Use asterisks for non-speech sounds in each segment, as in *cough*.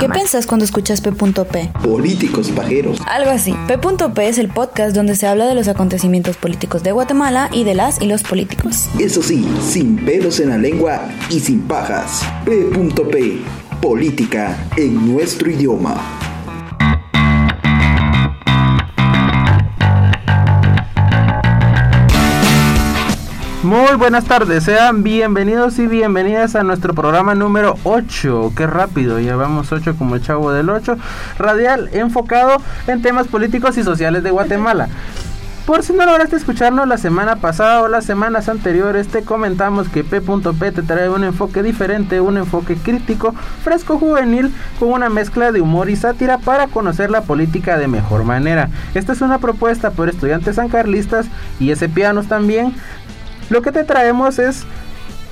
¿Qué piensas cuando escuchas P.P? Políticos pajeros. Algo así. P.P es el podcast donde se habla de los acontecimientos políticos de Guatemala y de las y los políticos. Eso sí, sin pelos en la lengua y sin pajas. P.P. Política en nuestro idioma. Muy buenas tardes, sean bienvenidos y bienvenidas a nuestro programa número 8. Qué rápido, llevamos 8 como el chavo del 8. Radial enfocado en temas políticos y sociales de Guatemala. Por si no lograste escucharnos la semana pasada o las semanas anteriores, te comentamos que P.P te trae un enfoque diferente, un enfoque crítico, fresco juvenil, con una mezcla de humor y sátira para conocer la política de mejor manera. Esta es una propuesta por estudiantes sancarlistas y ese pianos también lo que te traemos es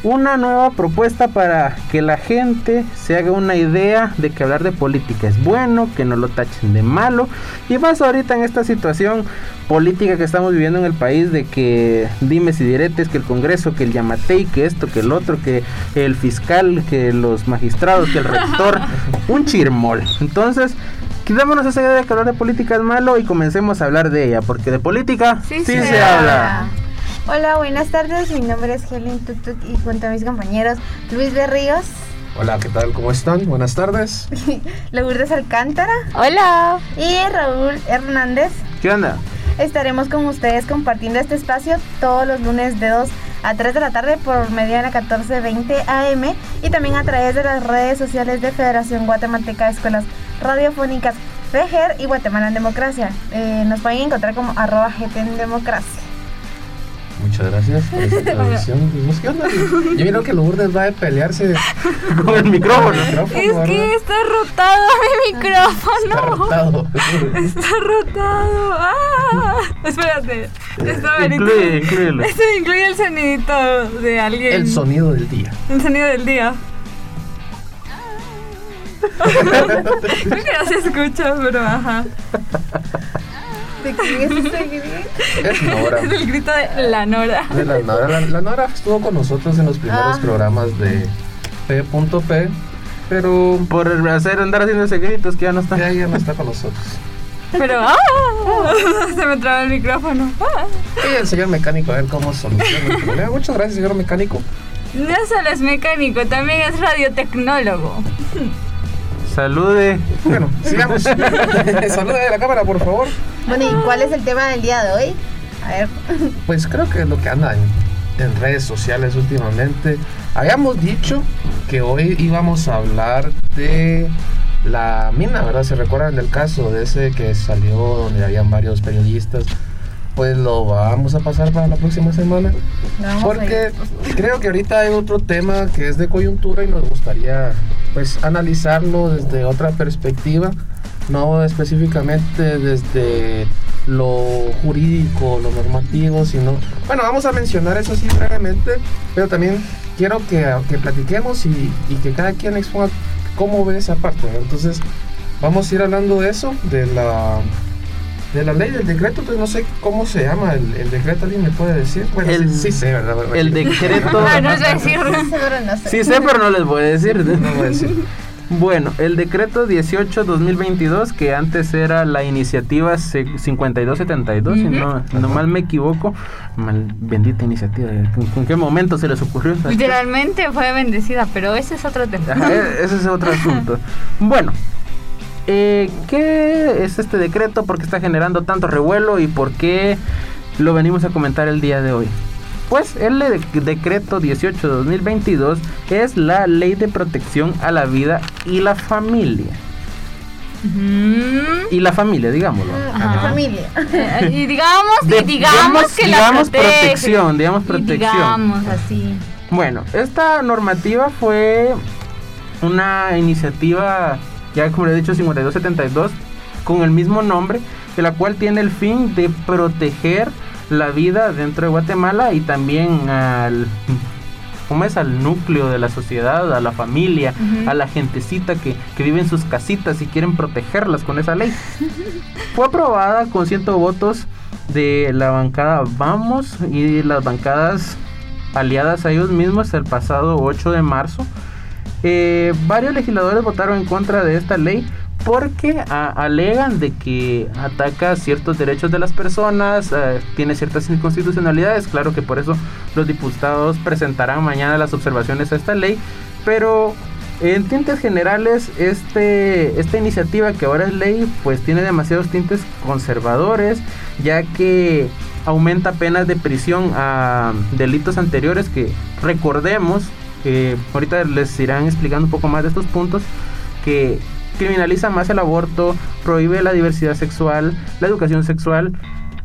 una nueva propuesta para que la gente se haga una idea de que hablar de política es bueno, que no lo tachen de malo. Y más ahorita en esta situación política que estamos viviendo en el país de que dime si diretes, que el Congreso, que el Yamatei, que esto, que el otro, que el fiscal, que los magistrados, que el rector, *laughs* un chirmol. Entonces, quitémonos esa idea de que hablar de política es malo y comencemos a hablar de ella, porque de política sí, se, habla. Hola, buenas tardes. Mi nombre es Helen Tutuk y junto a mis compañeros Luis Berríos. Hola, ¿qué tal? ¿Cómo están? Buenas tardes. *laughs* Lourdes Alcántara. Hola. Y Raúl Hernández. ¿Qué onda? Estaremos con ustedes compartiendo este espacio todos los lunes de 2 a 3 de la tarde por medio de la 1420 AM y también a través de las redes sociales de Federación Guatemalteca de Escuelas Radiofónicas, FEGER y Guatemala en Democracia. Eh, nos pueden encontrar como arroba GT en Democracia. Muchas gracias por esta *laughs* traducción. Pues, ¿Qué onda? Yo miro que Lourdes va a pelearse *laughs* con el micrófono. es que está rotado mi micrófono. Está rotado. Está rotado. Ah, espérate. Está incluye, incluye. Esto incluye el sonidito de alguien. El sonido del día. El sonido del día. *laughs* Creo que no se escucha, pero ajá. ¿De quién es ese grito? Es Nora. Es el grito de la Nora. De la Nora. La, la Nora estuvo con nosotros en los primeros Ah. programas de P.P. Pero Por hacer andar haciendo ese grito es que ya no está. ya, ya no está con nosotros. Pero ¡ah! se me traba el micrófono. Ah. Y el señor mecánico, a ver cómo soluciona el problema. Muchas gracias, señor mecánico. No solo es mecánico, también es radiotecnólogo. Salude. Bueno, sigamos. *laughs* Saluda de la cámara, por favor. Bueno, ¿y cuál es el tema del día de hoy? A ver. Pues creo que es lo que anda en, en redes sociales últimamente. Habíamos dicho que hoy íbamos a hablar de la mina, ¿verdad? ¿Se recuerdan del caso de ese que salió donde habían varios periodistas? Pues lo vamos a pasar para la próxima semana. Vamos Porque creo que ahorita hay otro tema que es de coyuntura y nos gustaría pues analizarlo desde otra perspectiva, no específicamente desde lo jurídico, lo normativo, sino bueno, vamos a mencionar eso sí brevemente, pero también quiero que, que platiquemos y, y que cada quien exponga cómo ve esa parte. Entonces, vamos a ir hablando de eso, de la de la ley del decreto, pues no sé cómo se llama el, el decreto, ¿alguien me puede decir? Bueno, El- sí, sí sé, ¿verdad? El decreto. *laughs* Ah, no sé decir. Seguro no sé. Sí sé, pero no les voy a decir. No voy a decir. Bueno, el decreto 18-2022, que antes era la iniciativa se- 5272, si no, no mal me equivoco, mal, bendita iniciativa, ¿en, en qué momento se les ocurrió? Literalmente fue bendecida, pero ese es otro tema. Ajá, e- ese es otro asunto. *laughs* Bueno, eh, ¿qué es este decreto? ¿Por qué está generando tanto revuelo y por qué lo venimos a comentar el día de hoy? Pues el de- decreto 18-2022 es la ley de protección a la vida y la familia. Y la familia, digámoslo. Ajá. Ajá. Familia. Eh, Y digamos, y De- digamos que digamos la protege. protección, digamos Y protección. digamos así. Bueno, esta normativa fue una iniciativa, ya como le he dicho, 5272, con el mismo nombre, de la cual tiene el fin de proteger la vida dentro de Guatemala y también al, ¿cómo es? al núcleo de la sociedad, a la familia, a la gentecita que, que vive en sus casitas y quieren protegerlas con esa ley. *laughs* Fue aprobada con 100 votos de la bancada Vamos y las bancadas aliadas a ellos mismos el pasado 8 de marzo eh, varios legisladores votaron en contra de esta ley porque a- alegan de que ataca ciertos derechos de las personas, eh, tiene ciertas inconstitucionalidades, claro que por eso los diputados presentarán mañana las observaciones a esta ley, pero en tintes generales este, esta iniciativa que ahora es ley pues tiene demasiados tintes conservadores, ya que aumenta penas de prisión a delitos anteriores que recordemos, que ahorita les irán explicando un poco más de estos puntos, que criminaliza más el aborto, prohíbe la diversidad sexual, la educación sexual,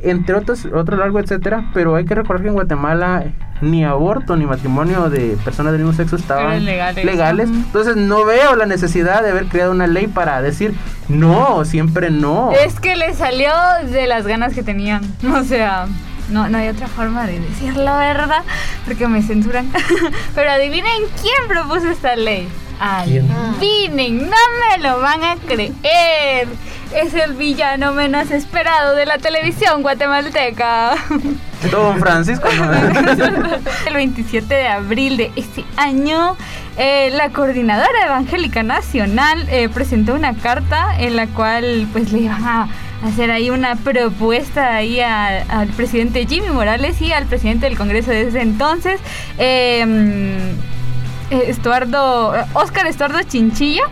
entre otros, otro largo etcétera, pero hay que recordar que en Guatemala ni aborto ni matrimonio de personas del mismo sexo estaban legales. Entonces no veo la necesidad de haber creado una ley para decir no, siempre no. Es que le salió de las ganas que tenían. *laughs* O sea, no, no hay otra forma de decirlo, ¿verdad? Porque me censuran. *laughs* Pero adivinen quién propuso esta ley. Adivinen, no me lo van a creer. Es el villano menos esperado de la televisión guatemalteca. Don Francisco. *laughs* El 27 de abril de este año, eh, la Coordinadora Evangélica Nacional eh, presentó una carta en la cual pues le iban a hacer ahí una propuesta ahí al presidente Jimmy Morales y al presidente del Congreso de ese entonces, eh, eh, Estuardo, eh, Oscar Estuardo Chinchilla.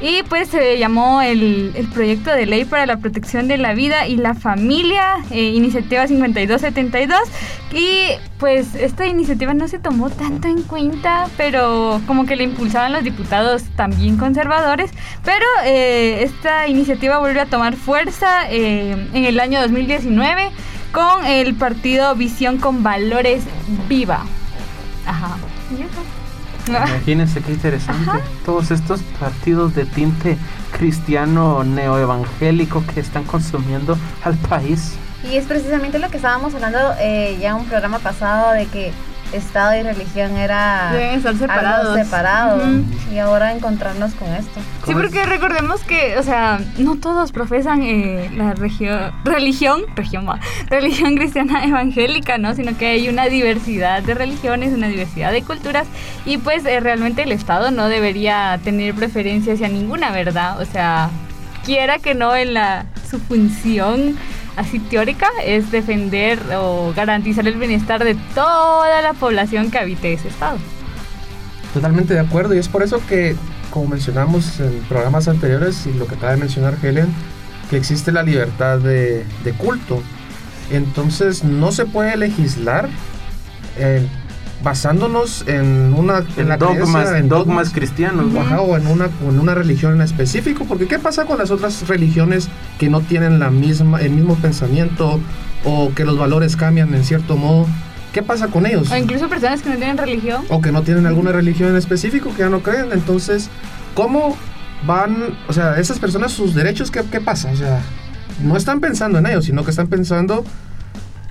Y pues se llamó el, proyecto de ley para la protección de la vida y la familia, eh, iniciativa 5272. Y pues esta iniciativa no se tomó tanto en cuenta, pero como que la impulsaban los diputados también conservadores. Pero eh, esta iniciativa vuelve a tomar fuerza eh, en el año 2019 con el partido Visión con Valores Viva. Ajá. ¿Y eso? Imagínense qué interesante. Todos estos partidos de tinte cristiano neoevangélico que están consumiendo al país. Y es precisamente lo que estábamos hablando eh, ya en un programa pasado de que Estado y religión era Deben estar algo separados. Y ahora encontrarnos con esto. Sí, porque recordemos que, o sea, no todos profesan eh, la regio- religión, *laughs* región, va, religión cristiana evangélica, ¿no? Sino que hay una diversidad de religiones, una diversidad de culturas y pues eh, realmente el Estado no debería tener preferencia hacia ninguna, ¿verdad? O sea, quiera que no en la su función así teórica es defender o garantizar el bienestar de toda la población que habite ese estado. Totalmente de acuerdo y es por eso que, como mencionamos en programas anteriores y lo que acaba de mencionar Helen, que existe la libertad de, culto. Entonces no se puede legislar eh, basándonos en una en En la dogmas, creencia, en dogmas cristianos. ¿no? Ajá, o en una, en una religión en específico, porque ¿qué pasa con las otras religiones que no tienen la misma, el mismo pensamiento o que los valores cambian en cierto modo? ¿Qué pasa con ellos? O incluso personas que no tienen religión. o que no tienen alguna religión en específico, que ya no creen. Entonces, ¿cómo van, o sea, esas personas, sus derechos, qué, qué pasa? O sea, no están pensando en ellos, sino que están pensando,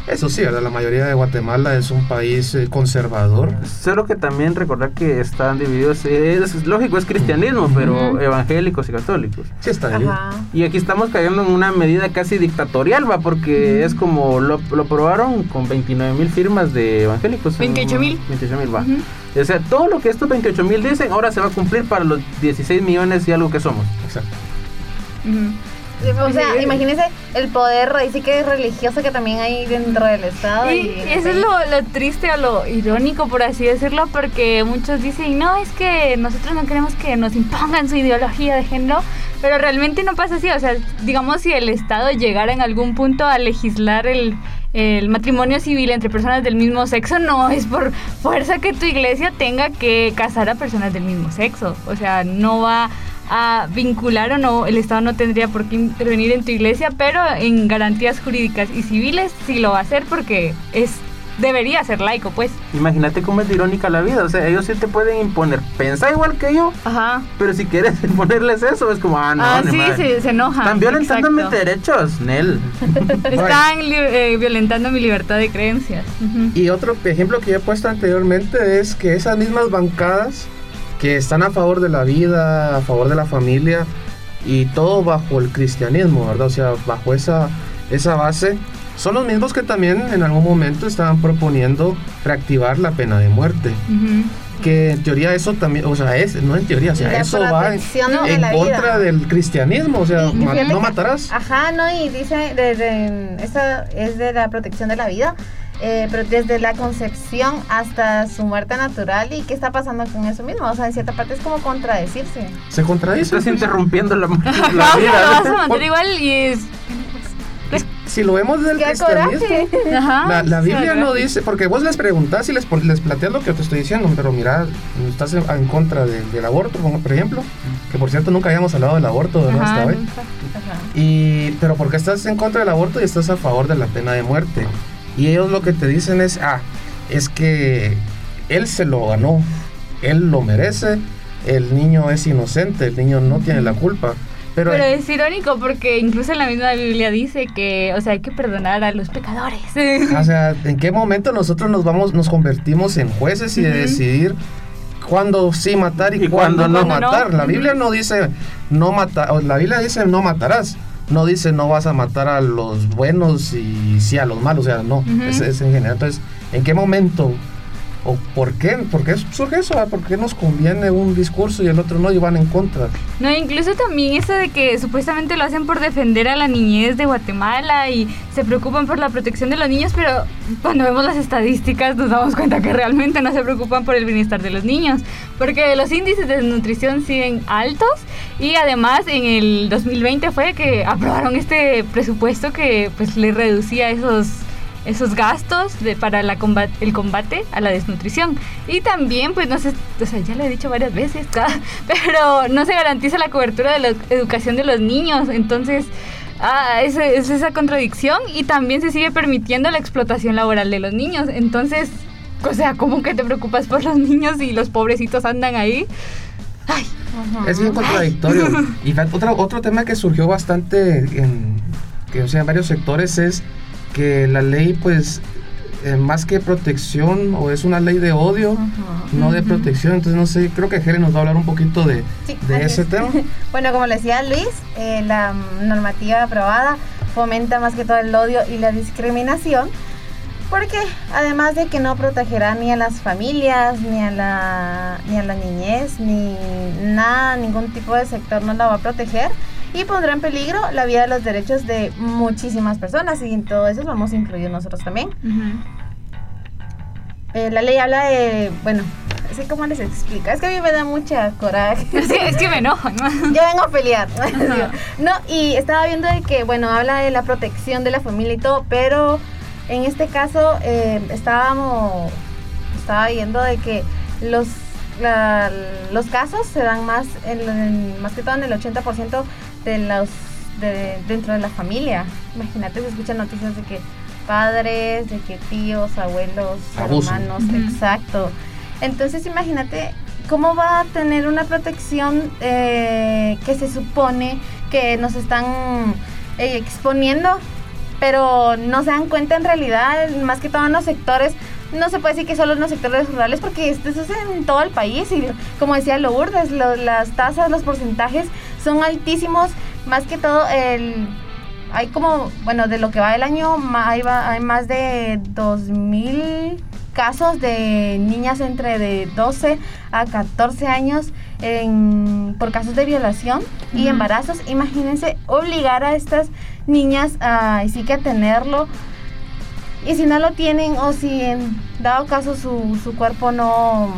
eso sí, ¿verdad? la mayoría de Guatemala es un país eh, conservador. Solo que también recordar que están divididos, es, es lógico, es cristianismo, pero evangélicos y católicos. Sí está dividido. Ajá. Y aquí estamos cayendo en una medida casi dictatorial, va, porque es como lo, lo aprobaron con 29 mil firmas de evangélicos. 28,000. 28 mil, va. O sea, todo lo que estos 28 mil dicen ahora se va a cumplir para los 16 millones y algo que somos. Exacto. O sea, imagínense el poder ahí sí que es religioso que también hay dentro del Estado. Y, Y, y eso es lo, lo triste o lo irónico, por así decirlo, porque muchos dicen, no, es que nosotros no queremos que nos impongan su ideología de género, pero realmente no pasa así. O sea, digamos, si el Estado llegara en algún punto a legislar el, el matrimonio civil entre personas del mismo sexo, no es por fuerza que tu iglesia tenga que casar a personas del mismo sexo. O sea, no va a vincular o no, el Estado no tendría por qué intervenir en tu iglesia, pero en garantías jurídicas y civiles sí lo va a hacer porque es debería ser laico, pues. Imagínate cómo es de irónica la vida. O sea, ellos sí te pueden imponer. Pensa igual que yo, Ajá. pero si quieres *laughs* imponerles eso, es como, ah, no, ah, sí, madre. se, enoja. Están violentando mis derechos, Nel. *laughs* Están eh, violentando mi libertad de creencias. Y otro ejemplo que ya he puesto anteriormente es que esas mismas bancadas que están a favor de la vida, a favor de la familia y todo bajo el cristianismo, ¿verdad? O sea, bajo esa, esa base, son los mismos que también en algún momento estaban proponiendo reactivar la pena de muerte. Ujú. que en teoría eso también, o sea, es, no en teoría, o sea, La eso va en, de en contra vida. del cristianismo, o sea, Y ma- no matarás. Ajá, no, y dice, desde, esa es de la protección de la vida, eh, pero desde la concepción hasta su muerte natural, ¿y qué está pasando con eso mismo? O sea, en cierta parte es como contradecirse. Se contradice. Estás pues. interrumpiendo la, *laughs* la Ajá, lo *laughs* vas a vida. matar igual y es... Si lo vemos desde el ¡Qué cristianismo! *laughs* Ajá. La, la Biblia no dice, porque vos les preguntás y les, les planteas lo que yo te estoy diciendo, pero mira, estás en, en contra de- del aborto, como por ejemplo, que por cierto nunca habíamos hablado del aborto, ¿verdad? Ajá, Hasta hoy. Y, pero porque estás en contra del aborto y estás a favor de la pena de muerte. Y ellos lo que te dicen es, ah, es que él se lo ganó, él lo merece, el niño es inocente, el niño no tiene la culpa. Pero, Pero es irónico porque incluso en la misma Biblia dice que, o sea, hay que perdonar a los pecadores. o sea, ¿en qué momento nosotros nos vamos, nos convertimos en jueces y de Ujú. decidir cuándo sí matar y, Y cuándo, cuándo no no. matar? La Ujú. Biblia no dice no matar, la Biblia dice no matarás. No dice no vas a matar a los buenos y sí a los malos, o sea, no, es, es en general. Entonces, ¿en qué momento o por qué, por qué surge eso? ah? ¿Por qué nos conviene un discurso y el otro no y van en contra? No, incluso también eso de que supuestamente lo hacen por defender a la niñez de Guatemala y se preocupan por la protección de los niños, pero cuando vemos las estadísticas nos damos cuenta que realmente no se preocupan por el bienestar de los niños, porque los índices de desnutrición siguen altos y además en el 2020 fue que aprobaron este presupuesto que pues le reducía esos esos gastos de, para la combat- el combate a la desnutrición. Y también, pues no sé, o sea, ya lo he dicho varias veces, *laughs* pero no se garantiza la cobertura de la educación de los niños. Entonces, ah, es, es esa contradicción y también se sigue permitiendo la explotación laboral de los niños. Entonces, o sea, ¿cómo que te preocupas por los niños y los pobrecitos andan ahí? Ay, Es bien contradictorio. *laughs* y otro, otro tema que surgió bastante en, que, o sea, en varios sectores es que la ley, pues, eh, más que protección, o es una ley de odio, no de protección. Entonces, no sé, creo que Helen nos va a hablar un poquito de, Sí, de ese es. tema. *laughs* Bueno, como le decía Luis, eh, la normativa aprobada fomenta más que todo el odio y la discriminación, porque además de que no protegerá ni a las familias, ni a la, ni a la niñez, ni nada, ningún tipo de sector no la va a proteger y pondrá en peligro la vida y los derechos de muchísimas personas y en todo eso vamos a incluir nosotros también. Eh, la ley habla de, bueno, así como les explica, es que a mí me da mucha coraje. *laughs* Sí, es que me enojo, ¿no? Yo vengo a pelear. *laughs* no, y estaba viendo de que, bueno, habla de la protección de la familia y todo, pero en este caso eh, estábamos, estaba viendo de que los, la- los casos se dan más, en, en- más que todo en el 80% de los, de, dentro de la familia. Imagínate, se escuchan noticias de que padres, de que tíos, abuelos, Abuso. hermanos, exacto. Entonces imagínate cómo va a tener una protección eh, que se supone que nos están eh, exponiendo, pero no se dan cuenta en realidad, más que todo en los sectores. No se puede decir que solo en los sectores rurales porque esto es en todo el país y como decía Lourdes, lo- las tasas, los porcentajes son altísimos, más que todo el hay como, bueno, de lo que va el año, hay, va- hay más de 2.000 casos de niñas entre de 12 a 14 años en- por casos de violación y embarazos. Imagínense obligar a estas niñas a sí que a tenerlo. Y si no lo tienen o si en dado caso su, su cuerpo no,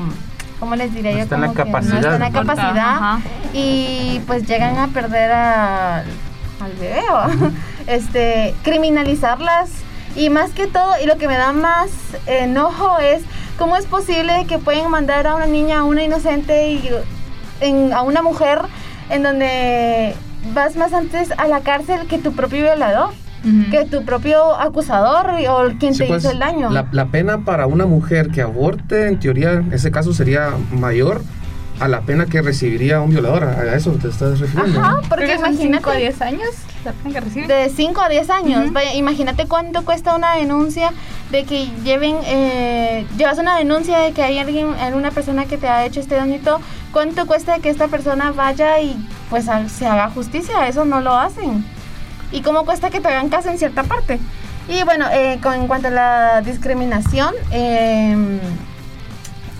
¿cómo les diría No yo? está en la Como que capacidad. No está en la capacidad ajá. y pues llegan a perder a- al bebé, ¿va? *laughs* este, criminalizarlas y más que todo, y lo que me da más enojo es cómo es posible que pueden mandar a una niña, a una inocente y en- a una mujer en donde vas más antes a la cárcel que tu propio violador, Que tu propio acusador o quien Sí, te pues, hizo el daño. La, la pena para una mujer que aborte, en teoría, en ese caso sería mayor a la pena que recibiría un violador. A a eso te estás refiriendo. Ajá, ¿no? porque son 5 a imagínate 10 años la pena que recibe. De 5 a 10 años. Vaya, imagínate cuánto cuesta una denuncia de que lleven, eh, llevas una denuncia de que hay alguien, alguna persona que te ha hecho este daño y todo. ¿Cuánto cuesta que esta persona vaya y pues se haga justicia? Eso no lo hacen. ¿Y cómo cuesta que te hagan caso en cierta parte? Y bueno, eh, con, en cuanto a la discriminación, eh,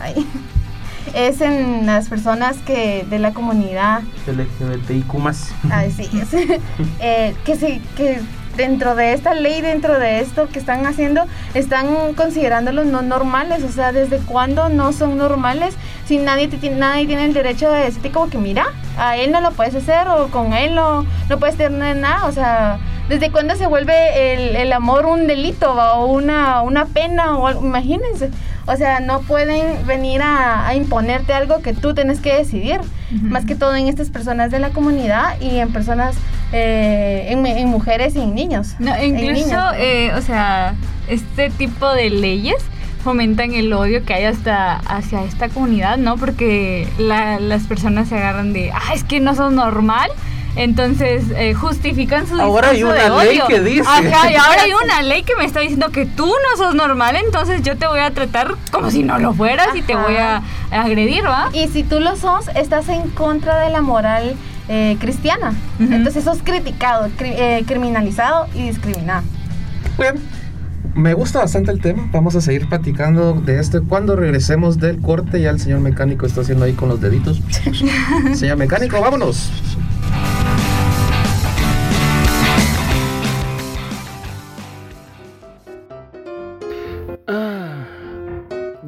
ay, *laughs* es en las personas que de la comunidad LGBTIQ más. Ay, sí, es, *laughs* eh, que se que dentro de esta ley, dentro de esto que están haciendo, están considerándolos no normales. O sea, ¿desde cuándo no son normales? Si nadie, te, nadie tiene el derecho de decirte como que, mira, a él no lo puedes hacer o con él no, no puedes tener nada. O sea, ¿desde cuándo se vuelve el, amor un delito o una, una pena? o algo? Imagínense. O sea, no pueden venir a, a imponerte algo que tú tienes que decidir. Más que todo en estas personas de la comunidad y en personas, eh, en, en mujeres y en niños. No, En incluso, niños. eh, o sea, este tipo de leyes fomentan el odio que hay hasta hacia esta comunidad, ¿no? Porque la- las personas se agarran de, ah, es que no sos normal. Entonces eh, justifican su Ahora hay discurso de una ley odio. que dice. Ajá, y ahora hay una ley que me está diciendo que tú no sos normal, entonces yo te voy a tratar como si no lo fueras y te voy a agredir, ¿va? Y si tú lo sos, estás en contra de la moral eh, cristiana. Ujú. Entonces sos criticado, cri- eh, criminalizado y discriminado. Bien, me gusta bastante el tema. Vamos a seguir platicando de este cuando regresemos del corte. Ya el señor mecánico está haciendo ahí con los deditos. *laughs* señor mecánico, vámonos.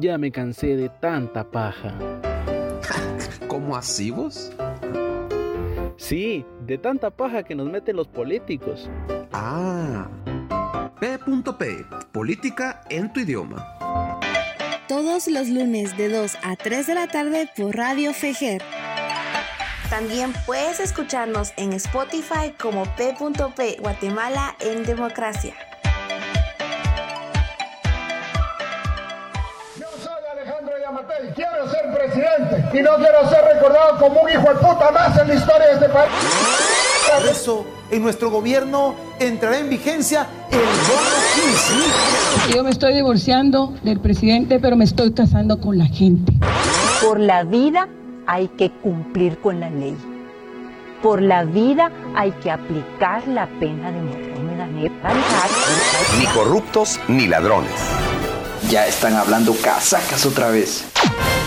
Ya me cansé de tanta paja. ¿Cómo así vos? Sí, de tanta paja que nos meten los políticos. Ah. P.P. Política en tu idioma. Todos los lunes de 2 a 3 de la tarde por Radio Fejer. También puedes escucharnos en Spotify como P.P. Guatemala en Democracia. Quiero ser presidente y no quiero ser recordado como un hijo de puta más en la historia de este país. Por eso, en nuestro gobierno entrará en vigencia el bono 15. Yo me estoy divorciando del presidente, pero me estoy casando con la gente. Por la vida hay que cumplir con la ley. Por la vida hay que aplicar la pena de muerte. Ni corruptos ni ladrones. Ya están hablando casacas otra vez.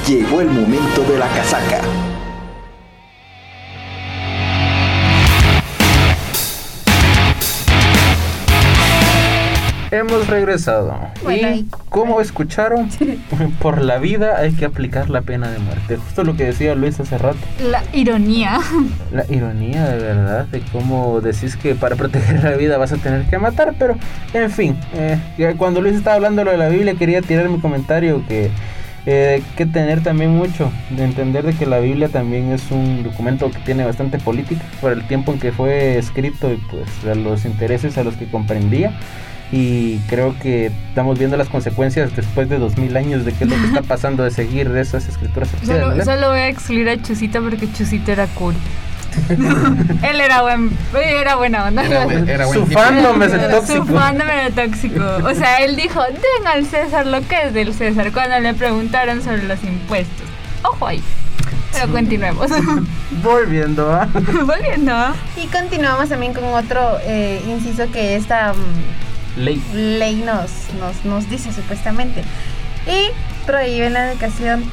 Llegó el momento de la casaca. Hemos regresado. Bueno, y como escucharon, *laughs* por la vida hay que aplicar la pena de muerte. Justo lo que decía Luis hace rato. La ironía. *laughs* La ironía de verdad de cómo decís que para proteger la vida vas a tener que matar, pero en fin, eh, cuando Luis estaba hablando lo de la Biblia quería tirar mi comentario que eh, que tener también mucho de entender de que la Biblia también es un documento que tiene bastante política por el tiempo en que fue escrito y pues a los intereses a los que comprendía y creo que estamos viendo las consecuencias después de dos mil años de qué es lo que está *laughs* pasando de seguir de esas escrituras. Solo, solo voy a excluir a Chusito porque Chusito era cool. *laughs* Él era buen, era buena onda. Era buen- era buen Su fandom es el Su tóxico. fandom era tóxico. O sea, él dijo, den al César lo que es del César cuando le preguntaron sobre los impuestos. Ojo ahí. Pero continuemos. Volviendo *laughs* a... Volviendo. ¿ah? Y continuamos también con otro eh, inciso que esta mm, Ley. ley nos, nos, nos dice supuestamente. Y prohíben la educación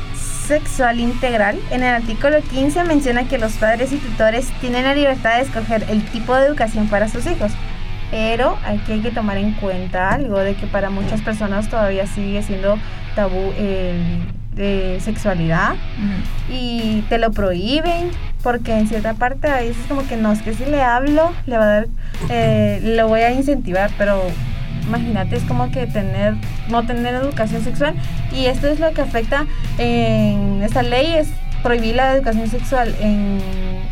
sexual integral. En el artículo 15 menciona que los padres y tutores tienen la libertad de escoger el tipo de educación para sus hijos. Pero aquí hay que tomar en cuenta algo de que para muchas personas todavía sigue siendo tabú el de sexualidad y te lo prohíben porque en cierta parte a veces como que no es que si le hablo le va a dar eh, lo voy a incentivar pero imagínate es como que tener no tener educación sexual y esto es lo que afecta en esta ley es prohibir la educación sexual en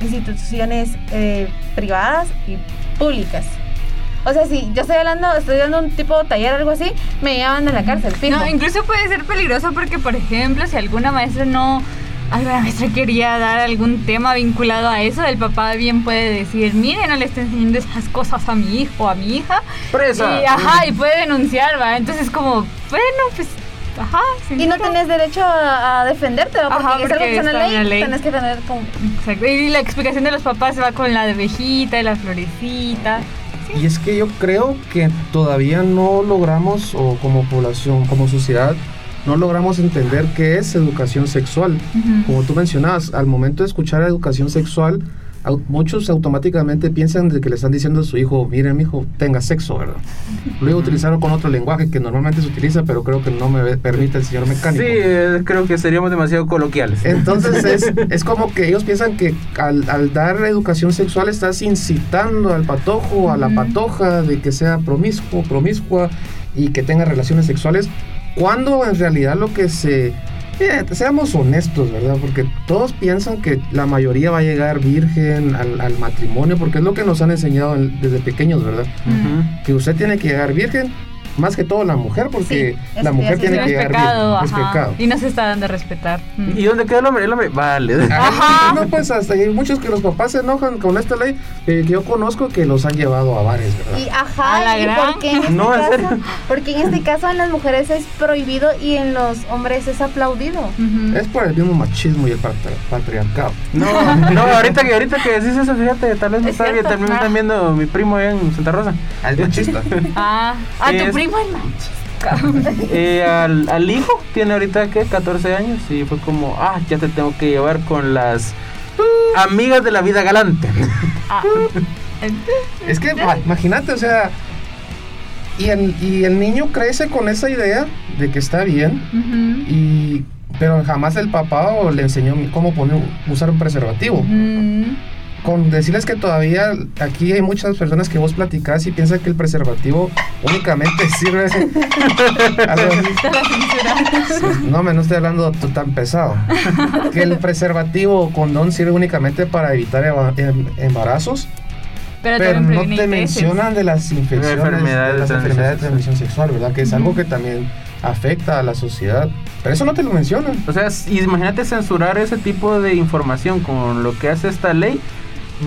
instituciones eh, privadas y públicas o sea, si yo estoy hablando, estoy dando un tipo de taller o algo así, me llevan a la cárcel, fijo. No, incluso puede ser peligroso porque, por ejemplo, si alguna maestra no. Alguna maestra quería dar algún tema vinculado a eso, el papá bien puede decir, mire, no le estoy enseñando esas cosas a mi hijo o a mi hija. Presa. Y, ajá, y puede denunciar, va. Entonces, como, bueno, pues, ajá. Y no tenés derecho a, a defenderte, ¿no? porque, Ajá, es algo porque que está en la está ley, ley. tenés que tener como... Exacto. Y la explicación de los papás va con la de abejita y la florecita. Y es que yo creo que todavía no logramos, o como población, como sociedad, no logramos entender qué es educación sexual. Como tú mencionabas, al momento de escuchar educación sexual, muchos automáticamente piensan de que le están diciendo a su hijo, miren, mi hijo, tenga sexo, ¿verdad? Lo iba a utilizar con otro lenguaje que normalmente se utiliza, pero creo que no me permite el señor mecánico. Sí, eh, creo que seríamos demasiado coloquiales. Entonces es, *laughs* es como que ellos piensan que al, al dar educación sexual estás incitando al patojo, a la patoja, de que sea promiscuo, promiscua y que tenga relaciones sexuales, cuando en realidad lo que se... Mira, seamos honestos, ¿verdad? Porque todos piensan que la mayoría va a llegar virgen al, al matrimonio, porque es lo que nos han enseñado en- desde pequeños, ¿verdad? Que usted tiene que llegar virgen, más que todo la mujer, porque la mujer tiene que es llegar pecado, virgen. Es pecado. Y no se está dando a respetar. Mm. ¿Y dónde queda el hombre? El hombre, vale. Ajá. No, pues hasta hay muchos que los papás se enojan con esta ley eh, que yo conozco que los han llevado a bares, ¿verdad? Y ajá, A la ¿y gran- por qué en este No, caso? Porque en este caso en las mujeres es prohibido y en los hombres es aplaudido. Es por el mismo machismo y el patri- patriarcado. No, no, ahorita que ahorita que decís eso, fíjate, tal vez me Es está, cierto, también me están viendo mi primo allá en Santa Rosa. Es machista. *laughs* Ah, a tu Es- primo. Eh, al, al hijo tiene ahorita que 14 años y fue como, ah, ya te tengo que llevar con las amigas de la vida galante. *laughs* Ah. Es que ma- imagínate, o sea, y el, y el niño crece con esa idea de que está bien, y pero jamás el papá le enseñó cómo poner, usar un preservativo. Con decirles que todavía aquí hay muchas personas que vos platicás y piensan que el preservativo únicamente sirve. *laughs* No, me no estoy hablando tan pesado. Que el preservativo o condón sirve únicamente para evitar eva- em- embarazos. Pero, no te mencionan de las infecciones, de las de enfermedades de transmisión sexual, ¿verdad? Que es algo que también afecta a la sociedad. Pero eso no te lo mencionan. O sea, imagínate censurar ese tipo de información con lo que hace esta ley,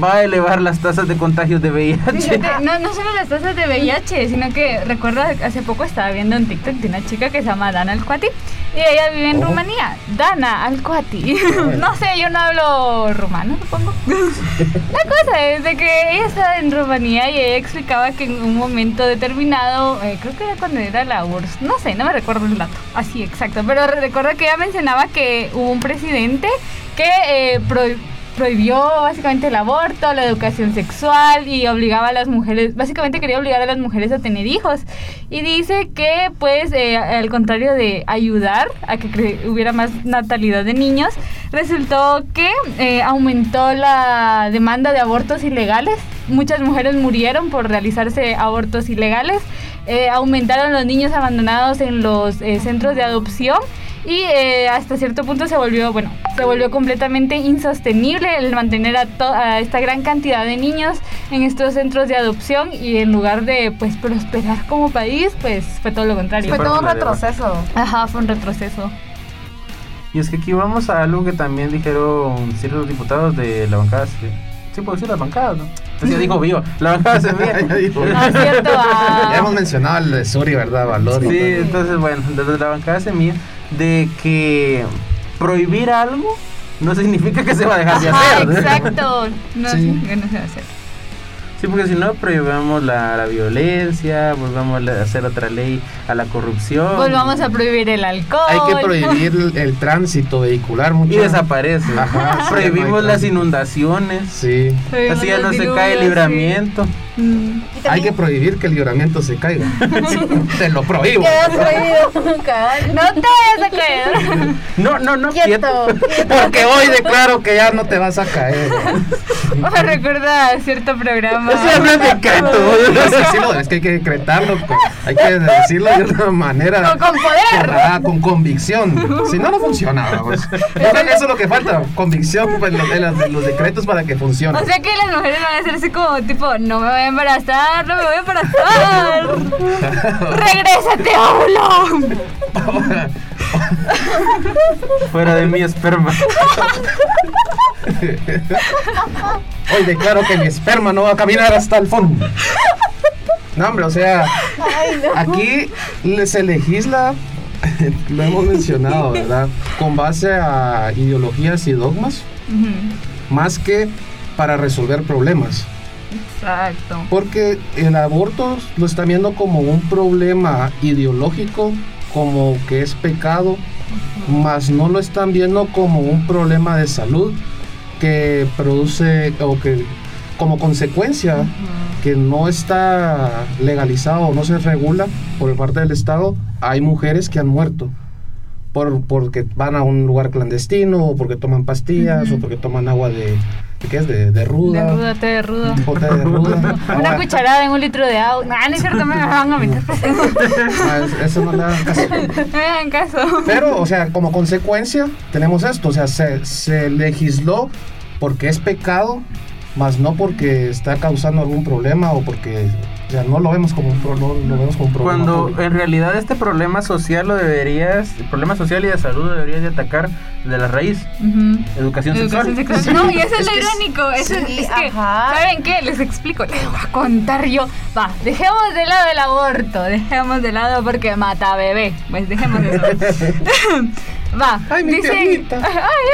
va a elevar las tasas de contagios de VIH. Fíjate, *laughs* no, no solo las tasas de VIH, sino que recuerdo hace poco estaba viendo en TikTok de una chica que se llama Dana Alcuati y ella vive en Oh. Rumanía. Dana Alcuati. *laughs* no sé, yo no hablo rumano, supongo. *laughs* La cosa es de que ella estaba en Rumanía y ella explicaba que en un momento determinado, eh, creo que era cuando era la URSS, no sé, no me recuerdo el dato, así exacto, pero recuerdo que ella mencionaba que hubo un presidente que eh, pro- prohibió básicamente el aborto, la educación sexual y obligaba a las mujeres, básicamente quería obligar a las mujeres a tener hijos. Y dice que pues eh, al contrario de ayudar a que hubiera más natalidad de niños, resultó que eh, aumentó la demanda de abortos ilegales. Muchas mujeres murieron por realizarse abortos ilegales. Eh, aumentaron los niños abandonados en los eh, centros de adopción y eh, hasta cierto punto se volvió, bueno, se volvió completamente insostenible el mantener a, esta gran cantidad de niños en estos centros de adopción y en lugar de pues prosperar como país, pues fue todo lo contrario. Fue todo un retroceso. Ajá, fue un retroceso. Y es que aquí vamos a algo que también dijeron ciertos diputados de la bancada. Sí, sí puedo decir las bancadas, ¿no? Entonces ya dijo vivo, la bancada se *laughs* Ya dijo. Ah, cierto, ah. Ya hemos mencionado el de Suri, ¿verdad? Valor. Sí, entonces bueno, desde la bancada semilla de que prohibir algo no significa que se va a dejar de Ajá, hacer. exacto. No, Sí. no se va a hacer. Sí, porque si no prohibamos la, la violencia, volvamos a hacer otra ley a la corrupción. Volvamos a prohibir el alcohol. Hay que prohibir el, el tránsito vehicular mucho. Y desaparece. Ajá, sí, Prohibimos no las inundaciones. Sí. Prohibimos Así ya no se cae el sí. Mm. Hay que prohibir que el libramiento se caiga. *laughs* Te lo prohíbo. No te vayas a caer. No, no, no, Quieto. Porque hoy declaro que ya no te vas a caer. Me recuerda cierto programa. Eso habla de canto. Sí, lo- es que hay que decretarlo. con- hay que decirlo de una manera. Con- con poder. Ah, con convicción. Si no, no funciona. que *laughs* eso es lo que falta. Convicción pues, en los, en los- decretos para que funcione. O sea que las mujeres van a hacer así como tipo, no me voy a embarazar, no me voy a embarazar. *laughs* Regrésate, óvulo. Fuera de mi esperma. Hoy declaro que mi esperma no va a caminar hasta el fondo. No, hombre, o sea, Ay, no. aquí se legisla, lo hemos mencionado, ¿verdad? Con base a ideologías y dogmas, más que para resolver problemas. Exacto. Porque el aborto lo están viendo como un problema ideológico como que es pecado, mas no lo están viendo como un problema de salud que produce o que como consecuencia que no está legalizado o no se regula por parte del Estado, hay mujeres que han muerto. Por, porque van a un lugar clandestino, o porque toman pastillas, o porque toman agua ¿de ¿qué es? De, de ruda. De ruda, té de ruda. Té de ruda. *laughs* Una cucharada en un litro de agua. No, no es cierto, me van a meter *laughs* Ah, es- eso no le hagan caso. *laughs* No me hagan caso. Pero, o sea, como consecuencia, tenemos esto. O sea, se, se legisló porque es pecado, más no porque está causando algún problema o porque. O sea, no lo vemos como un, pro- no lo vemos como un problema. Cuando público. en realidad este problema social lo deberías, el problema social y de salud lo deberías de atacar de la raíz. Educación, Educación sexual. sexual. No, y eso es lo irónico. Eso es, Sí, es que. ¿saben qué? Les explico. Les voy a contar yo. Va, dejemos de lado el aborto. Dejemos de lado porque mata bebé. Pues dejemos de eso. *laughs* Va, Ay, mi dice. piernita. Ay,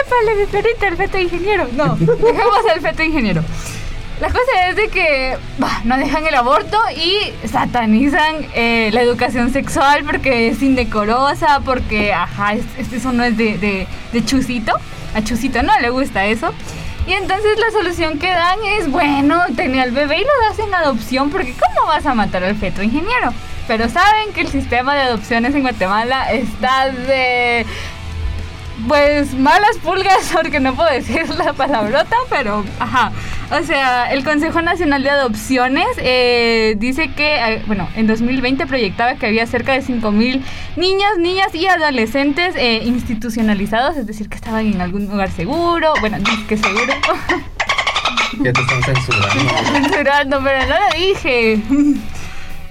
épale, mi perrita, el feto ingeniero. No, dejemos al feto ingeniero. La cosa es de que no dejan el aborto y satanizan eh, la educación sexual porque es indecorosa, porque, ajá, es- eso no es de, de, de chusito. A chusito no le gusta eso. Y entonces la solución que dan es, bueno, tenía al bebé y lo das en adopción porque ¿cómo vas a matar al feto ingeniero? Pero saben que el sistema de adopciones en Guatemala está de pues malas pulgas, *laughs* porque no puedo decir la palabrota, pero ajá. O sea, el Consejo Nacional de Adopciones eh, dice que, eh, bueno, en 2020 proyectaba que había cerca de 5.000 niños, niñas y adolescentes eh, institucionalizados, es decir, que estaban en algún lugar seguro, bueno, que seguro, *laughs* Ya te están censurando. censurando, pero no lo dije.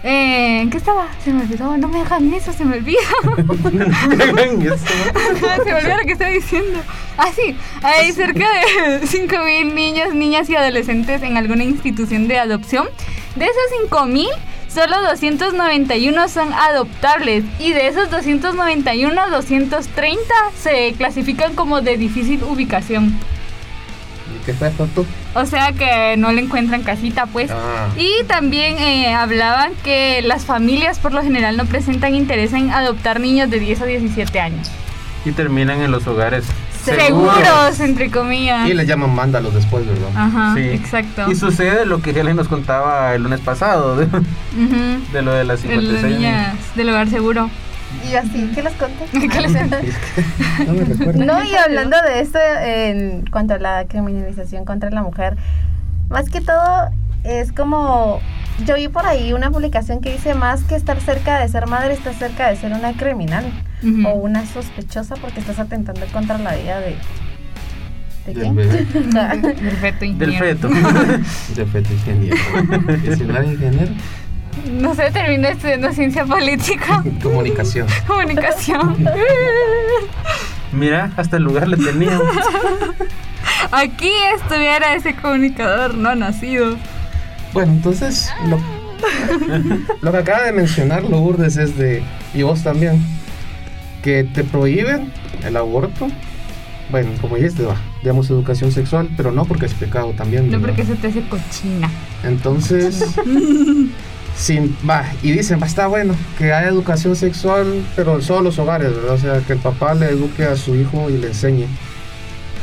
Eh, ¿En qué estaba? Se me olvidó, no me hagan eso, se me olvida. *laughs* Se me olvidó lo que estaba diciendo. Ah, sí. Hay cerca de *laughs* 5.000 niños, niñas y adolescentes en alguna institución de adopción. De esos 5.000, solo 291 son adoptables. Y de esos 291, 230 se clasifican como de difícil ubicación. ¿Y qué esto tú? O sea que no le encuentran casita, pues. Ah. Y también eh, hablaban que las familias por lo general no presentan interés en adoptar niños de 10 a 17 años. Y terminan en los hogares Seguros, entre comillas. Y le llaman mándalos después, ¿verdad? Ajá, Sí. exacto. Y sucede lo que Helen nos contaba el lunes pasado, de, lo de las De las 56 niñas del hogar seguro. Y así, ¿qué les conté? *laughs* ¿Qué les- *laughs* No me recuerdo. No, y hablando de esto en cuanto a la criminalización contra la mujer, más que todo es como, yo vi por ahí una publicación que dice más que estar cerca de ser madre, estás cerca de ser una criminal o una sospechosa porque estás atentando contra la vida de... ¿De Del quién? bebé. *laughs* Del feto del ingeniero. feto. De feto ingeniero. ¿Es el ingeniero? No sé, terminé estudiando ciencia política, *laughs* Comunicación. comunicación. Mira, hasta el lugar le teníamos. Aquí estuviera ese comunicador no nacido. Bueno, entonces, lo, lo que acaba de mencionar Lourdes es de, y vos también, que te prohíben el aborto. Bueno, como dijiste, va, digamos educación sexual, pero no porque es pecado también. No ¿verdad? porque se te hace cochina. Entonces, sin, va, y dicen, va, está bueno que haya educación sexual, pero en solo los hogares, ¿verdad? O sea, que el papá le eduque a su hijo y le enseñe.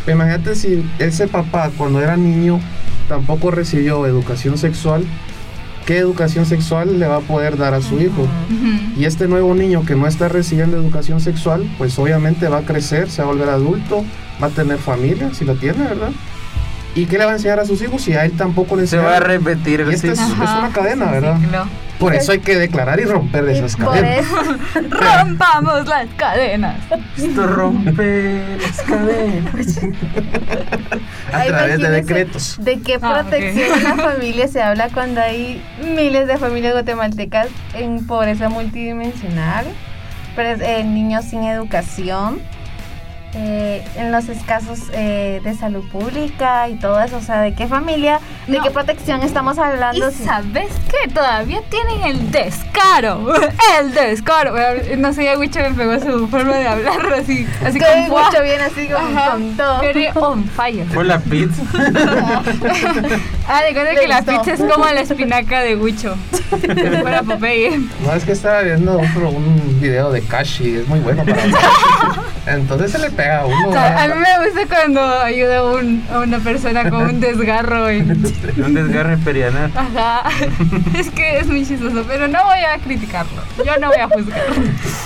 Pero imagínate si ese papá cuando era niño tampoco recibió educación sexual, ¿qué educación sexual le va a poder dar a su hijo? Y este nuevo niño que no está recibiendo educación sexual, pues obviamente va a crecer, se va a volver adulto, va a tener familia, si la tiene, ¿verdad? ¿Y qué le va a enseñar a sus hijos si a él tampoco le Se enseña? va a repetir Y el esta es, una cadena, Sí, ¿verdad? ciclo. Por eso hay que declarar y romper esas Por cadenas. eso, *laughs* Rompamos las cadenas. Esto rompe las cadenas. A Ay, través de decretos. ¿De qué Ah, protección a la familia se habla cuando hay miles de familias guatemaltecas en pobreza multidimensional? Pero, eh, niños sin educación, eh, en los escasos eh, de salud pública y todo eso. O sea, ¿de qué familia, de No. qué protección estamos hablando? ¿Y si- sabes qué? Todavía tienen el descaro. *laughs* El descaro. No sé, ya Wicho me pegó su forma de hablar así. Así que como mucho bien así con, con todo. Very on fire. Fue la pizza. *laughs* Ah, de cuenta que la pizza es como la espinaca de Huicho. Para *laughs* Popeye. No, es que estaba viendo un, pro- un video de Kashi, es muy bueno para Entonces se le pega a uno. O sea, a mí me gusta cuando ayuda a, un- a una persona con un desgarro. En... *laughs* Un desgarre perianal. Ajá. *laughs* Es que es muy chistoso, pero no voy a criticarlo. Yo no voy a juzgar.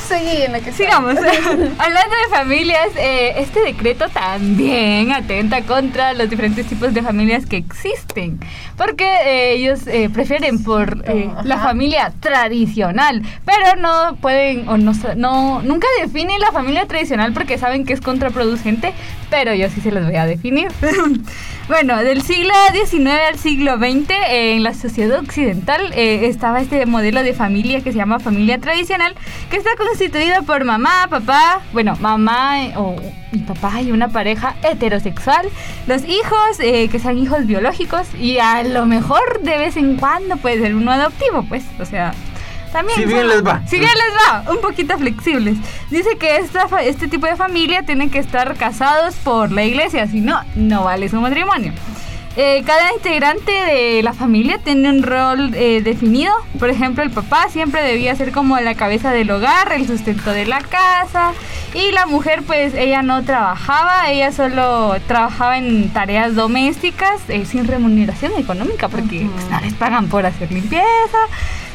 Seguí en la que Sigamos. *laughs* Hablando de familias, eh, este decreto también atenta contra los diferentes tipos de familias que existen. Porque eh, ellos eh, prefieren por eh, la familia tradicional, pero no pueden o no, no nunca definen la familia tradicional porque saben que es contraproducente, pero yo sí se los voy a definir. *laughs* Bueno, del siglo XIX al siglo XX, en la sociedad occidental eh, estaba este modelo de familia que se llama familia tradicional, que está constituido por mamá, papá, bueno, mamá eh, o papá y una pareja heterosexual, los hijos, eh, que sean hijos biológicos, y a lo mejor de vez en cuando puede ser uno adoptivo, pues, o sea... También Si bien son- les va. Si bien les va, un poquito flexibles. Dice que esta, este tipo de familia tienen que estar casados por la iglesia, si no, no vale su matrimonio. Eh, cada integrante de la familia tiene un rol eh, definido. Por ejemplo, el papá siempre debía ser como la cabeza del hogar, el sustento de la casa. Y la mujer, pues ella no trabajaba, ella solo trabajaba en tareas domésticas eh, sin remuneración económica, porque pues, no les pagan por hacer limpieza,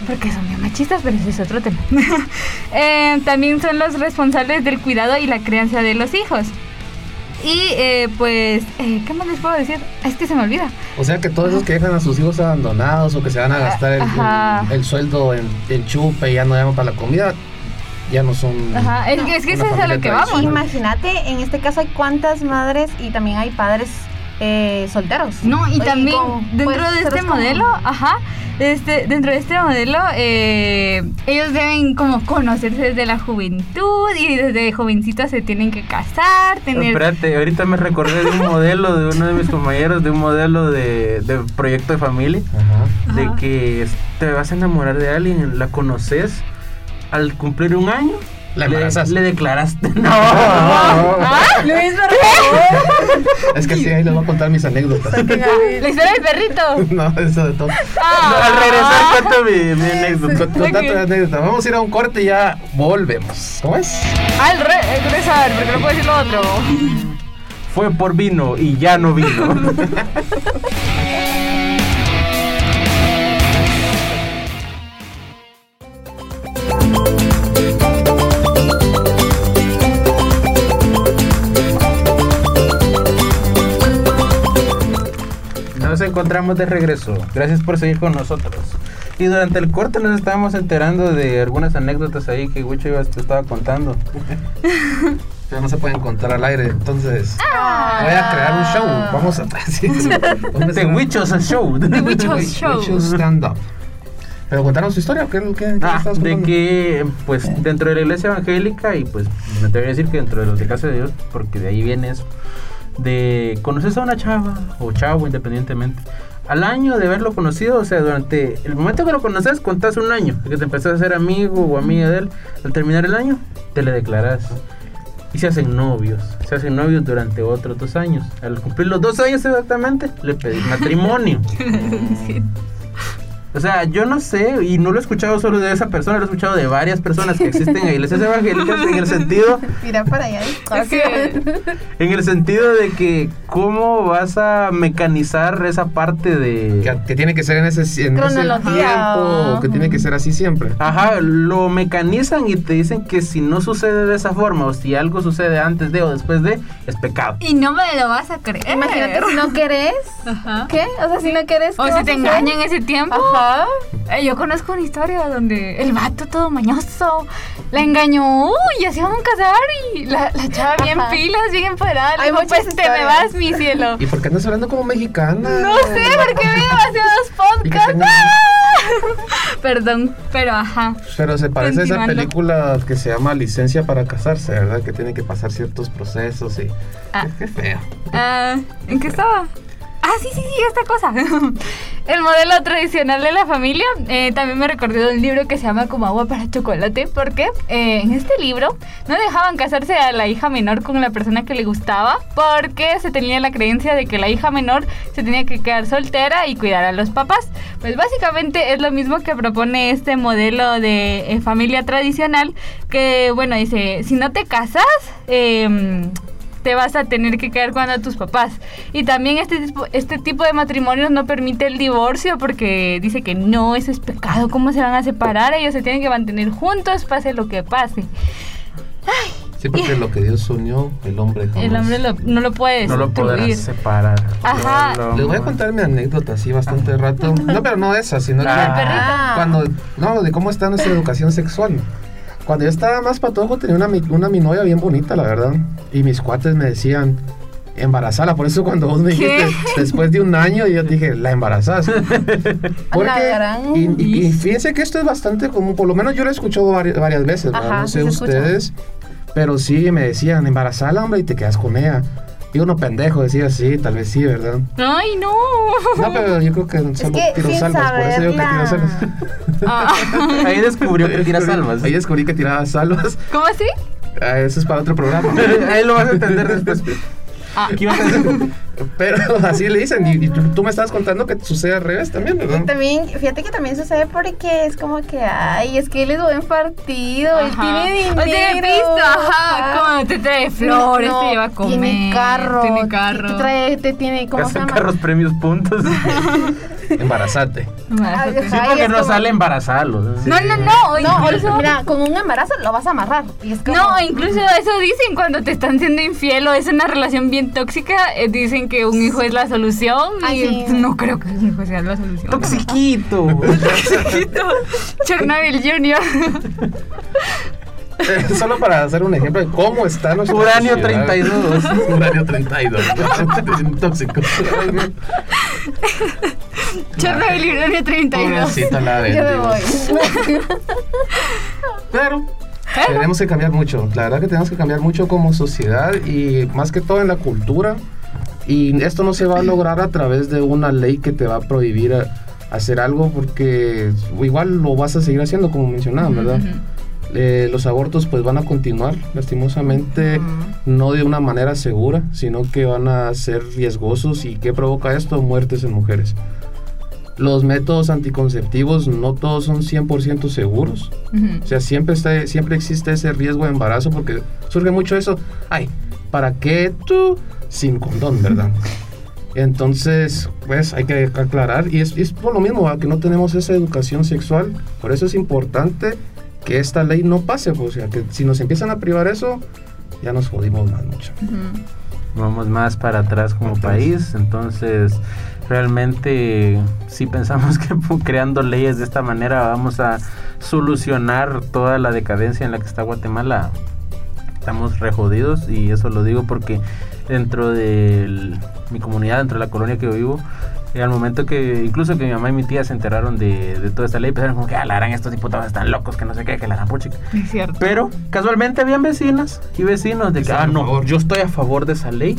porque son bien machistas, pero ese es otro tema. *laughs* También son los responsables del cuidado y la crianza de los hijos. Y eh, pues, eh, ¿qué más les puedo decir? Es que se me olvida. O sea que todos esos que dejan a sus hijos abandonados o que se van a gastar el, el- el sueldo en, en chupe y ya no llaman para la comida, ya no son. Ajá, es que, es que eso es a lo que vamos. Imagínate, en este caso hay cuántas madres y también hay padres eh, solteros. No, y también dentro pues, de este como- modelo, ajá, este, dentro de este modelo, eh, ellos deben como conocerse desde la juventud y desde jovencitos se tienen que casar, tener... Espérate, ahorita me recordé de un modelo de uno de mis compañeros, de un modelo de, de proyecto de familia, de Ajá. que te vas a enamorar de alguien, la conoces, al cumplir un año, le, embarazas. le declaraste. *laughs* No. Ah, Luis, por favor. Es que sí, ahí les voy a contar mis anécdotas. *laughs* La historia del perrito. no, eso de todo. Ah. Al regresar cuento mi, mi anécdota. De anécdota. Vamos a ir a un corte y ya volvemos. ¿Cómo es? Al re- regresar, porque no puedo decir lo otro. Fue por vino y ya no vino. *laughs* encontramos de regreso. Gracias por seguir con nosotros. Y durante el corte nos estábamos enterando de algunas anécdotas ahí que Wicho iba- te estaba contando. *laughs* Pero no se pueden contar al aire, entonces Ah. voy a crear un show. Vamos a The hacer un- Wichos Show. The Wichos Wi- Show. Wichos stand up. Pero contaron su historia, ¿o ¿qué, qué, qué Ah, de que pues dentro de la iglesia evangélica y pues me atrevería a decir que dentro de los de casa de Dios, porque de ahí viene eso, de conoces a una chava o chavo independientemente, al año de haberlo conocido, o sea, durante el momento que lo conoces, contás un año, que te empezás a ser amigo o amiga de él, al terminar el año, te le declaras. Y se hacen novios, se hacen novios durante otros dos años. Al cumplir los dos años exactamente, le pedís matrimonio. *laughs* O sea, yo no sé, y no lo he escuchado solo de esa persona, lo he escuchado de varias personas que existen en *laughs* iglesias evangélicas en el sentido, *laughs* Mira para allá. Es que- en el sentido de que cómo vas a mecanizar esa parte de Que, que tiene que ser en ese, en ese Cronología. tiempo, o que tiene que ser así siempre. Ajá, lo mecanizan y te dicen que si no sucede de esa forma o si algo sucede antes de o después de, es pecado. Y no me lo vas a creer. Imagínate si no querés. Ajá. ¿Qué? O sea, si no querés. O ¿qué si te engañan ese tiempo. Ajá. Eh, yo conozco una historia donde el vato todo mañoso la engañó y así vamos a casar y la, la chava bien Ajá. pilas, bien empoderada. Le dijo, pues te me vas, mi cielo. ¿Y por qué andas hablando como mexicana? No sé, porque veo demasiados podcasts. *laughs* Perdón, pero ajá. Pero se parece a esa película que se llama Licencia para casarse, ¿verdad? Que tiene que pasar ciertos procesos y... Ah. Qué feo. Ah, ¿En qué estaba? Ah, sí, sí, sí, esta cosa. *laughs* el modelo tradicional de la familia eh, también me recordó un libro que se llama Como agua para chocolate, porque eh, en este libro no dejaban casarse a la hija menor con la persona que le gustaba, porque se tenía la creencia de que la hija menor se tenía que quedar soltera y cuidar a los papás. Pues básicamente es lo mismo que propone este modelo de eh, familia tradicional, que bueno, dice, si no te casas, eh, te vas a tener que quedar cuando a tus papás. Y también este tipo, este tipo de matrimonios no permite el divorcio porque dice que no, eso es pecado. ¿Cómo se van a separar? Ellos se tienen que mantener juntos, pase lo que pase. Sí, porque lo que Dios unió, el hombre jamás. El hombre lo- no lo puede No lo podrás separar. Ajá. No Les voy a contar mi anécdota así bastante rato. No, pero no esa, sino que Ah. cuando no de cómo está nuestra educación sexual. Cuando yo estaba más patojo tenía una una mi novia bien bonita, la verdad, y mis cuates me decían embarazala, por eso cuando vos me ¿Qué? dijiste después de un año yo dije, la embarazás. *laughs* Porque y, y- y fíjense que esto es bastante común, por lo menos yo lo he escuchado vari- varias veces. Ajá, no sé se escucha. ustedes, pero sí me decían, embarazala, hombre, y te quedas con ella. Y uno pendejo decía, sí, tal vez sí, ¿verdad? Ay, no. No, pero yo creo que tiro sin salvas, por eso digo que tiro salvas. Ahí descubrió que tira salvas. Ahí descubrí que tiraba salvas. ¿Cómo así? Ah, eso es para otro programa. *laughs* Ahí lo vas a entender después. Ah. ¿Qué ibas a decir? *laughs* Pero así le dicen. Y, y tú, tú me estabas contando que sucede al revés también, ¿verdad? También, fíjate que también sucede porque es como que, ay, es que él es buen partido, él Ajá. tiene dinero. O tiene pisto, ajá, como te trae flores, te lleva a Tiene comer, carro, tiene carro. Te, trae, te tiene, ¿cómo se llama? carros, premios, puntos. *laughs* Embarazate. Ay, Sí, porque no sale embarazarlo. No, no, no. No, incluso- mira, con un embarazo lo vas a amarrar. Y es como, No, incluso eso dicen cuando te están siendo infiel o es una relación bien tóxica, eh, dicen que un hijo es la solución Ay, y sí. no creo que un hijo sea la solución. Toxiquito. *laughs* Toxiquito. Chernobyl Jr. *laughs* *laughs* Solo para hacer un ejemplo de cómo está nuestra Uranio sociedad. 32. *laughs* Uranio 32. *laughs* Tóxico. Chernobyl Uranio 32. Pobrecita la de yo me voy. Pero tenemos que cambiar mucho. La verdad que tenemos que cambiar mucho como sociedad y más que todo en la cultura. Y esto no se va a lograr a través de una ley que te va a prohibir a- hacer algo porque igual lo vas a seguir haciendo como mencionaban, ¿verdad? Eh, los abortos pues van a continuar lastimosamente no de una manera segura sino que van a ser riesgosos y ¿qué provoca esto? muertes en mujeres los métodos anticonceptivos no todos son 100% seguros o sea, siempre, está, siempre existe ese riesgo de embarazo porque surge mucho eso. Ay, ¿para qué tú sin condón, verdad? *laughs* Entonces, pues hay que aclarar. Y es, es por lo mismo, que no tenemos esa educación sexual. Por eso es importante que esta ley no pase. pues, o sea, que si nos empiezan a privar eso, ya nos jodimos más mucho. Vamos más para atrás como país, entonces realmente si pensamos *laughs* que creando leyes de esta manera vamos a solucionar toda la decadencia en la que está Guatemala, estamos re jodidos y eso lo digo porque dentro de mi comunidad, dentro de la colonia que yo vivo, eh, al momento que incluso que mi mamá y mi tía se enteraron de, de toda esta ley, pensaron como que "Ah, la harán estos diputados están locos, que no sé qué, que la harán puchica. Es cierto. Pero casualmente habían vecinas y vecinos de que, ah, no, yo estoy a favor de esa ley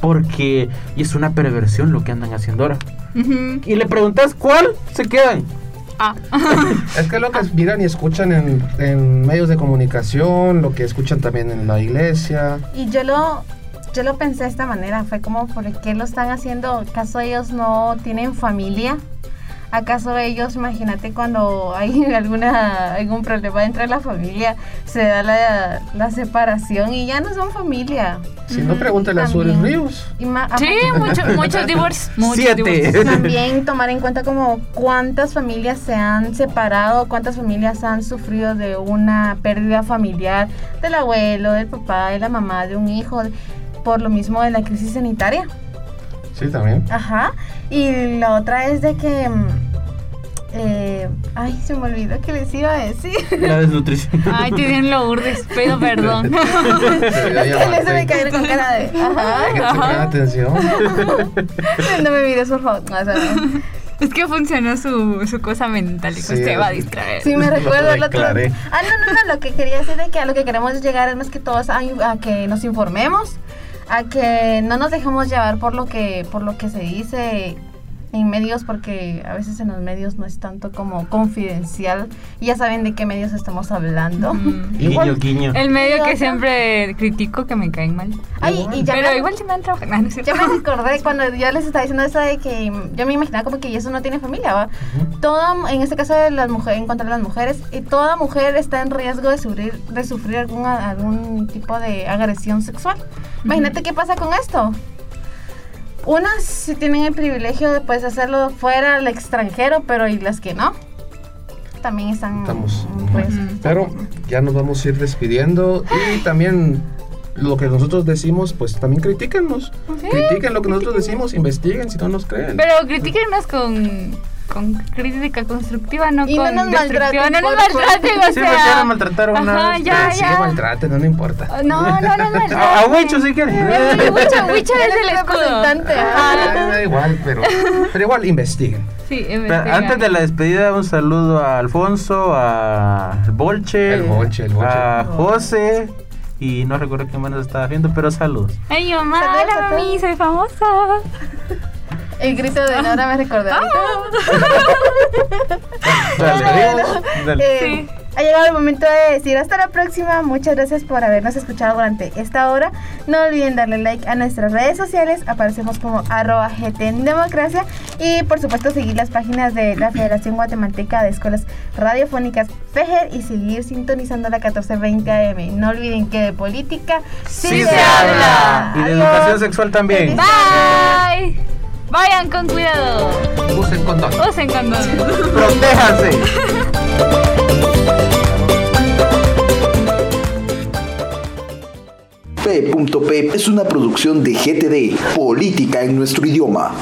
porque y es una perversión lo que andan haciendo ahora. Y le preguntas cuál, se quedan. Ah. *laughs* Es que lo que miran y escuchan en, en medios de comunicación, lo que escuchan también en la iglesia. Y yo lo, yo lo pensé de esta manera, fue como, ¿por qué lo están haciendo? ¿Acaso ellos no tienen familia? ¿Acaso ellos, imagínate cuando hay *laughs* alguna, algún problema dentro de la familia, se da la, la separación y ya no son familia? Si no, pregúntale a Suárez. Ríos. Y Sí, mucho- *laughs* muchos divorcios. muchos Siete. divorcios. También tomar en cuenta como cuántas familias se han separado, cuántas familias han sufrido de una pérdida familiar del abuelo, del papá, de la mamá, de un hijo, por lo mismo de la crisis sanitaria. Sí, también. Ajá. Y la otra es de que... mm, eh, ay, se me olvidó que les iba a decir. La desnutrición. *laughs* Ay, tienen lo urdes, pido perdón. *laughs* *laughs* Se me cayeron con cara de... Hay que Ajá. atención. No me mires, por favor. No, o sea, Es que funcionó su, su cosa mental y pues Sí, te va a distraer. Sí, me Lo recuerdo el otro. Ah, no, no, no, lo que quería decir de que a lo que queremos llegar es más que todo a, a que nos informemos, a que no nos dejemos llevar por lo que por lo que se dice en medios porque a veces en los medios no es tanto como confidencial y ya saben de qué medios estamos hablando. Guiño, guiño. El medio que siempre critico que me caen mal. Ay, y ya Pero me- igual si me han trabajado. *laughs* No, me recordé cuando yo les estaba diciendo eso de que yo me imaginaba como que eso no tiene familia, ¿va? Toda, en este caso de las mujeres, en contra de las mujeres, y toda mujer está en riesgo de sufrir, de sufrir algún, algún tipo de agresión sexual. Imagínate qué pasa con esto. Unas sí tienen el privilegio de pues, hacerlo fuera al extranjero, pero y las que no, también están Estamos. riesgo. Pero ya nos vamos a ir despidiendo y también lo que nosotros decimos, pues también critíquennos. Critiquen lo que nosotros decimos, investiguen si no nos creen. Pero critíquenos con, con crítica constructiva, no Y no con nos destructiva. No nos maltraten, o Sí, me sea. quieren maltratar una Ajá, vez, ya, Pero sí que ya. maltraten, no, no importa. No, no, no, no. *laughs* A, a Huicho si quieres. Huicho, Huicho es el *laughs* escudo. representante. Ah, me da igual, pero, pero igual investiguen. Sí. Antes de la despedida, un saludo a Alfonso, a Bolche, El Bolche, el Bolche. a José y no recuerdo quién más nos estaba viendo, pero saludos. Ay, mamá, hola a mami, soy famosa. El grito de Nora me recordó. Dale, Bueno, dale. eh, Ha llegado el momento de decir hasta la próxima. Muchas gracias por habernos escuchado durante esta hora. No olviden darle like a nuestras redes sociales. Aparecemos como arroba GT en Democracia. Y por supuesto seguir las páginas de la Federación Guatemalteca de Escuelas Radiofónicas FEGER y seguir sintonizando la 1420 AM. No olviden que de política sí, Sí se, se habla. Y de Adiós. educación sexual también. Bye. Vayan con cuidado. Usen condón. Usen condón. *laughs* Protéjanse. P.P es una producción de GTD, Política en nuestro idioma.